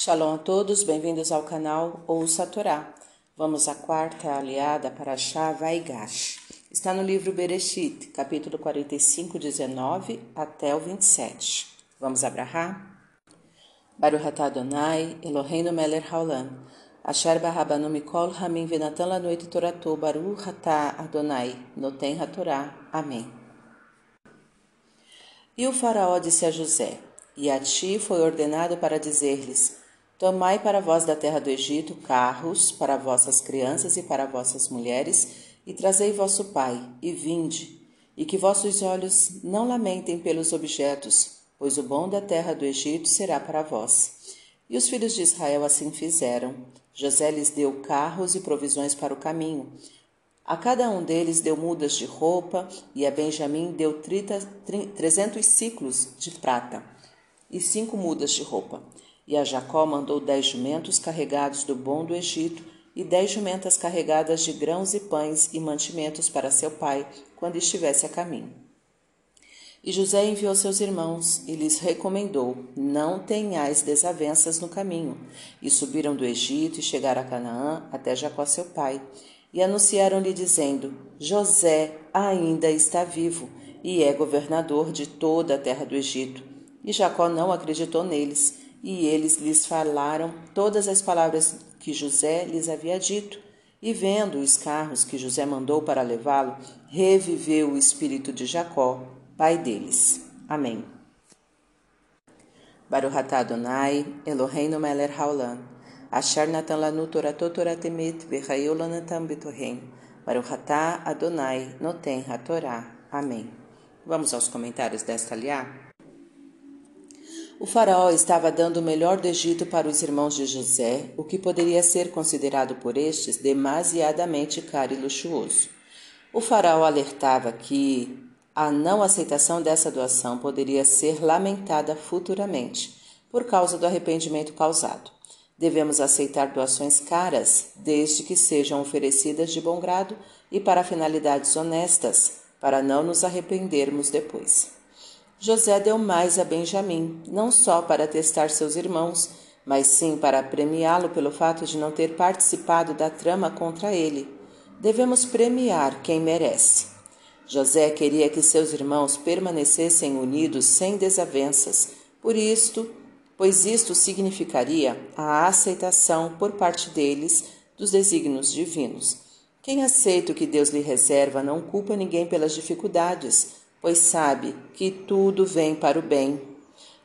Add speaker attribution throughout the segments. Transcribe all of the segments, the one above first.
Speaker 1: Shalom a todos, bem-vindos ao canal Ouça a Torá. Vamos à quarta aliada para Shá Vaigash. Está no livro Bereshit, capítulo 45, 19 até o 27. Vamos abrahar? Baruch atah Adonai, Eloheinu melech haolam, asher barabanu mikol hamim venatan lanoit toratou, Baruch atah Adonai, noten hatorá. Amém. E o faraó disse a José, e a ti foi ordenado para dizer-lhes, Tomai para vós da terra do Egito carros para vossas crianças e para vossas mulheres, e trazei vosso pai, e vinde, e que vossos olhos não lamentem pelos objetos, pois o bom da terra do Egito será para vós. E os filhos de Israel assim fizeram. José lhes deu carros e provisões para o caminho. A cada um deles deu mudas de roupa, e a Benjamim deu trezentos ciclos de prata e cinco mudas de roupa. E a Jacó mandou dez jumentos carregados do bom do Egito e dez jumentas carregadas de grãos e pães e mantimentos para seu pai, quando estivesse a caminho. E José enviou seus irmãos e lhes recomendou: Não tenhais desavenças no caminho. E subiram do Egito e chegaram a Canaã até Jacó seu pai. E anunciaram-lhe, dizendo: José ainda está vivo e é governador de toda a terra do Egito. E Jacó não acreditou neles e eles lhes falaram todas as palavras que José lhes havia dito. E vendo os carros que José mandou para levá-lo, reviveu o espírito de Jacó, pai deles. Amém. Baruch Adonai, Eloheinu melech haolam, asher natan lanu toratot toratemet v'chayu lanatam betohem, Baruch Adonai, noten hatorá. Amém. Vamos aos comentários desta aliá? O faraó estava dando o melhor do Egito para os irmãos de José, o que poderia ser considerado por estes demasiadamente caro e luxuoso. O faraó alertava que a não aceitação dessa doação poderia ser lamentada futuramente, por causa do arrependimento causado. Devemos aceitar doações caras, desde que sejam oferecidas de bom grado e para finalidades honestas, para não nos arrependermos depois. José deu mais a Benjamim, não só para testar seus irmãos, mas sim para premiá-lo pelo fato de não ter participado da trama contra ele. Devemos premiar quem merece. José queria que seus irmãos permanecessem unidos sem desavenças, por isto, pois isto significaria a aceitação por parte deles dos desígnios divinos. Quem aceita o que Deus lhe reserva não culpa ninguém pelas dificuldades, pois sabe que tudo vem para o bem.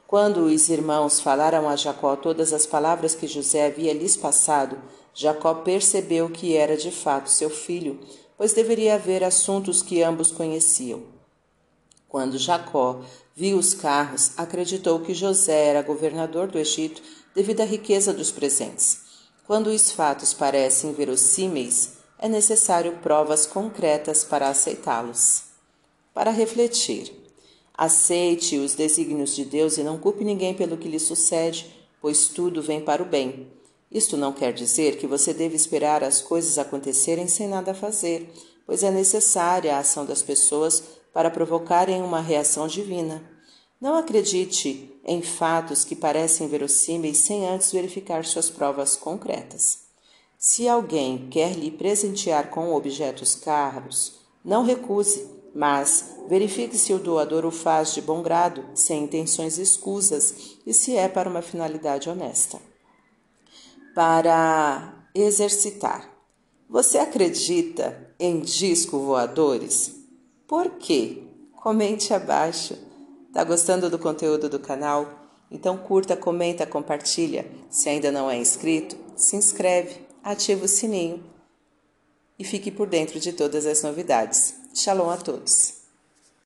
Speaker 1: Quando os irmãos falaram a Jacó todas as palavras que José havia lhes passado, Jacó percebeu que era de fato seu filho, pois deveria haver assuntos que ambos conheciam. Quando Jacó viu os carros, acreditou que José era governador do Egito devido à riqueza dos presentes. Quando os fatos parecem verossímeis, é necessário provas concretas para aceitá-los para refletir. Aceite os desígnios de Deus e não culpe ninguém pelo que lhe sucede, pois tudo vem para o bem. Isto não quer dizer que você deve esperar as coisas acontecerem sem nada fazer, pois é necessária a ação das pessoas para provocarem uma reação divina. Não acredite em fatos que parecem verossímeis sem antes verificar suas provas concretas. Se alguém quer lhe presentear com objetos caros, não recuse, mas verifique se o doador o faz de bom grado, sem intenções escusas e se é para uma finalidade honesta. Para exercitar. Você acredita em disco voadores? Por quê? Comente abaixo. Tá gostando do conteúdo do canal? Então curta, comenta, compartilha. Se ainda não é inscrito, se inscreve, ativa o sininho e fique por dentro de todas as novidades. Shalom a todos.